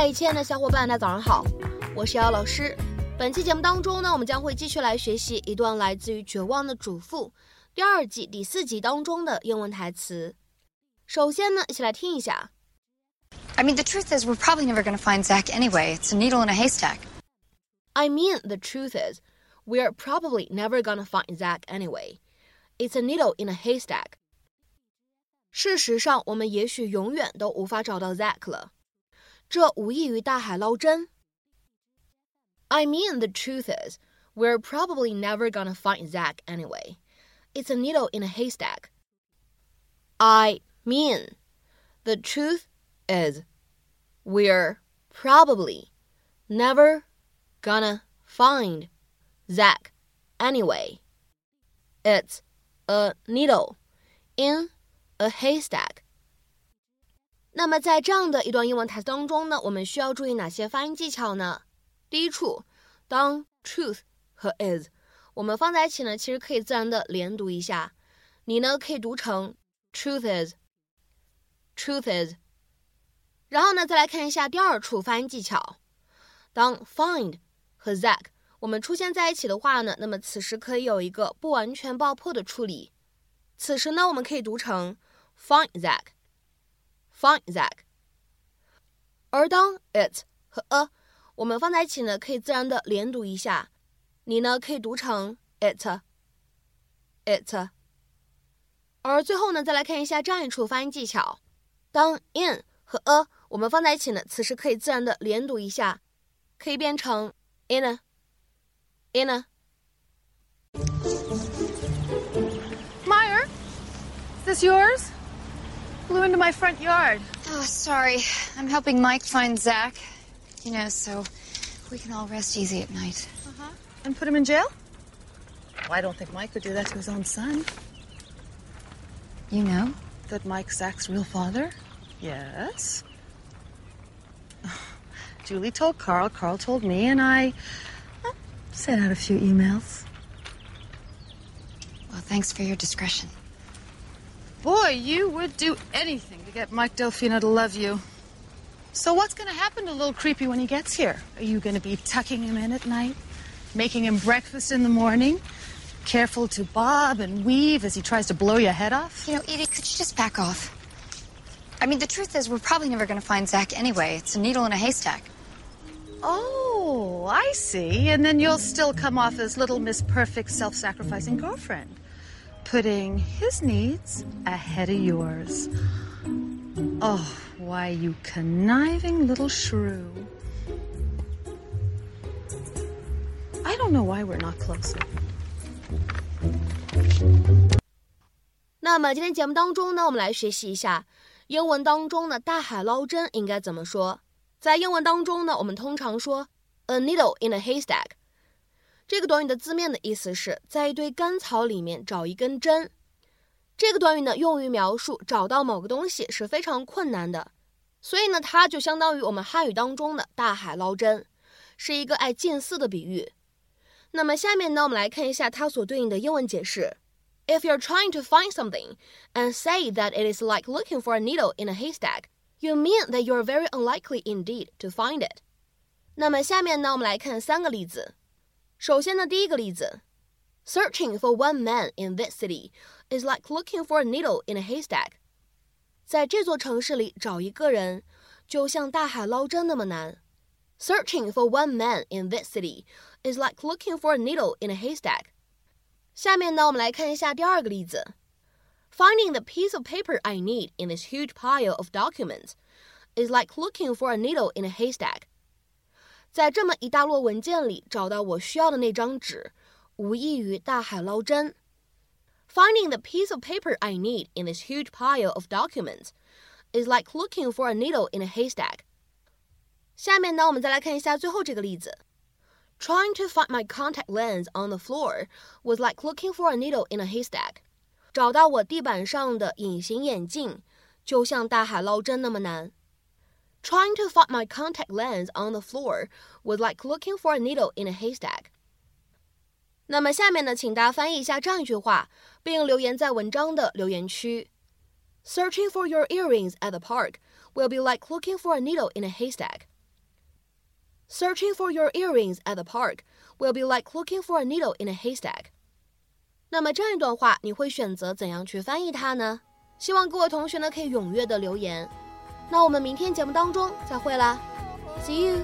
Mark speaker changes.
Speaker 1: 嗨，亲爱的小伙伴，大家早上好，我是姚老师。本期节目当中呢，我们将会继续来学习一段来自于《绝望的主妇》第二季第四集当中的英文台词。首先呢，一起来听一下。
Speaker 2: I mean, the truth is, we're probably never going to find Zach anyway. It's a needle in a haystack.
Speaker 1: I mean, the truth is, we're probably never gonna find Zach anyway. It's a needle in a haystack. 事实上，我们也许永远都无法找到 Zach 了。 这无异于大海捞针。I mean, the truth is, we're probably never gonna find Zach anyway. It's a needle in a haystack. I mean, the truth is, we're probably never gonna find Zach anyway. It's a needle in a haystack. 那么在这样的一段英文台词当中呢，我们需要注意哪些发音技巧呢？第一处，当 truth 和 is 我们放在一起呢，其实可以自然的连读一下。你呢可以读成 truth is，truth is。然后呢，再来看一下第二处发音技巧。当 find 和 Zach 我们出现在一起的话呢，那么此时可以有一个不完全爆破的处理。此时呢，我们可以读成 find Zach。fine Zach。而当 it 和 a 我们放在一起呢，可以自然的连读一下，你呢可以读成 it，it。而最后呢，再来看一下这样一处发音技巧，当 in 和 a 我们放在一起呢，此时可以自然的连读一下，可以变成
Speaker 3: in is this yours? Blew into my front yard.
Speaker 2: Oh, sorry. I'm helping Mike find Zach. You know, so we can all rest easy at night.
Speaker 3: Uh huh. And put him in jail? Well, I don't think Mike would do that to his own son.
Speaker 2: You know?
Speaker 3: That Mike's Zach's real father? Yes. Julie told Karl, Karl told me, and I well, sent out a few emails.
Speaker 2: Well, thanks for your discretion.
Speaker 3: Boy, you would do anything to get Mike Delfino to love you. So what's going to happen to little creepy when he gets here? Are you going to be tucking him in at night, making him breakfast in the morning, careful to bob and weave as he tries to blow your head off?
Speaker 2: You know, Edie, could you just back off? I mean, the truth is, we're probably never going to find Zach anyway. It's a needle in a haystack.
Speaker 3: Oh, I see. And then you'll still come off as little Miss Perfect self sacrificing girlfriend putting his needs ahead of yours. Oh, why, you conniving little shrew. I don't know why we're not closer.
Speaker 1: 那么今天节目当中呢，我们来学习一下英文当中的大海捞针应该怎么说。在英文当中呢，我们通常说 a needle in a haystack。 这个短语的字面的意思是在一堆干草里面找一根针。这个短语呢，用于描述找到某个东西是非常困难的，所以呢，它就相当于我们汉语当中的大海捞针，是一个爱近似的比喻。那么下面呢，我们来看一下它所对应的英文解释：If you're trying to find something and say that it is like looking for a needle in a haystack, you mean that you're very unlikely indeed to find it。那么下面呢，我们来看三个例子。首先呢，第一个例子，Searching for one man in this city is like looking for a needle in a haystack。在这座城市里找一个人，就像大海捞针那么难。Searching for one man in this city is like looking for a needle in a haystack。下面呢，我们来看一下第二个例子，Finding the piece of paper I need in this huge pile of documents is like looking for a needle in a haystack。 在这么一大摞文件里找到我需要的那张纸，无异于大海捞针。Finding the piece of paper I need in this huge pile of documents is like looking for a needle in a haystack。下面呢，我们再来看一下最后这个例子。Trying to find my contact lens on the floor was like looking for a needle in a haystack。找到我地板上的隐形眼镜，就像大海捞针那么难。 Trying to find my contact lens on the floor was like looking for a needle in a haystack. 那么下面呢，请大家翻译一下这样一句话，并留言在文章的留言区。Searching for your earrings at the park will be like looking for a needle in a haystack. Searching for your earrings at the park will be like looking for a needle in a haystack. 那么这样一段话，你会选择怎样去翻译它呢？希望各位同学呢可以踊跃的留言。那我们明天节目当中再会啦。See you